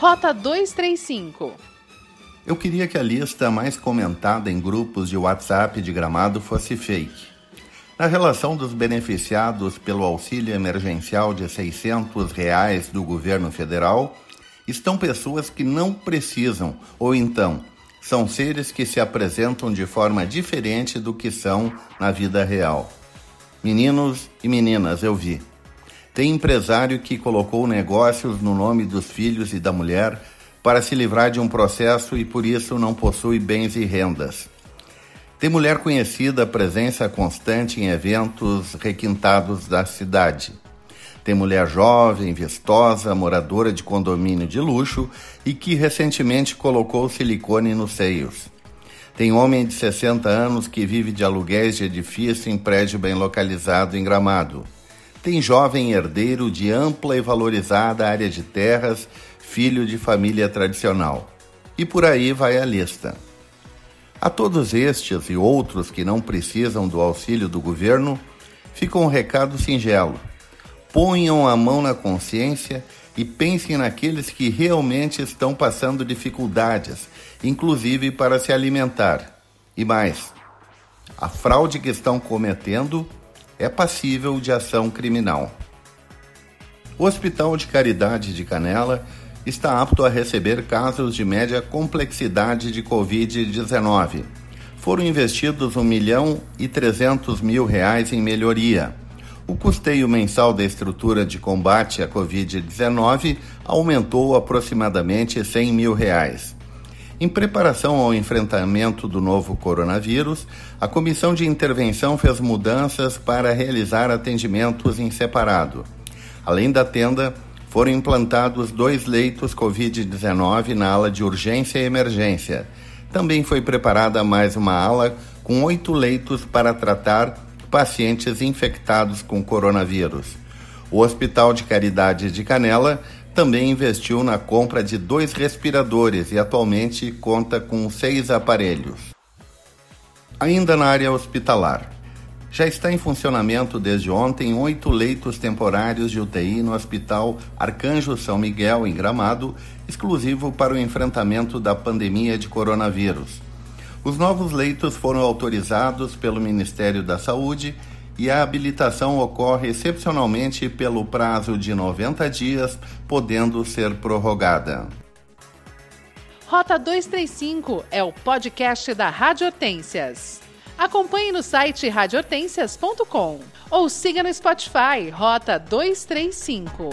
Rota 235. Eu queria que a lista mais comentada em grupos de WhatsApp de gramado fosse fake. Na relação dos beneficiados pelo auxílio emergencial de 600 reais do governo federal, estão pessoas que não precisam, ou então são seres que se apresentam de forma diferente do que são na vida real. Meninos e meninas, eu vi. Tem empresário que colocou negócios no nome dos filhos e da mulher para se livrar de um processo e por isso não possui bens e rendas. Tem mulher conhecida, presença constante em eventos requintados da cidade. Tem mulher jovem, vistosa, moradora de condomínio de luxo e que recentemente colocou silicone nos seios. Tem homem de 60 anos que vive de aluguéis de edifício em prédio bem localizado em Gramado. Tem jovem herdeiro de ampla e valorizada área de terras, filho de família tradicional. E por aí vai a lista. A todos estes e outros que não precisam do auxílio do governo, fica um recado singelo. Ponham a mão na consciência e pensem naqueles que realmente estão passando dificuldades, inclusive para se alimentar. E mais, a fraude que estão cometendo é passível de ação criminal. O Hospital de Caridade de Canela está apto a receber casos de média complexidade de Covid-19. Foram investidos 1 milhão e 300 mil reais em melhoria. O custeio mensal da estrutura de combate à Covid-19 aumentou aproximadamente 100 mil reais. Em preparação ao enfrentamento do novo coronavírus, a Comissão de Intervenção fez mudanças para realizar atendimentos em separado. Além da tenda, foram implantados dois leitos Covid-19 na ala de urgência e emergência. Também foi preparada mais uma ala com oito leitos para tratar pacientes infectados com coronavírus. O Hospital de Caridade de Canela também investiu na compra de dois respiradores e atualmente conta com seis aparelhos. Ainda na área hospitalar. Já está em funcionamento desde ontem oito leitos temporários de UTI no Hospital Arcanjo São Miguel, em Gramado, exclusivo para o enfrentamento da pandemia de coronavírus. Os novos leitos foram autorizados pelo Ministério da Saúde e a habilitação ocorre excepcionalmente pelo prazo de 90 dias, podendo ser prorrogada. Rota 235 é o podcast da Rádio Hortências. Acompanhe no site radiohortências.com ou siga no Spotify Rota 235.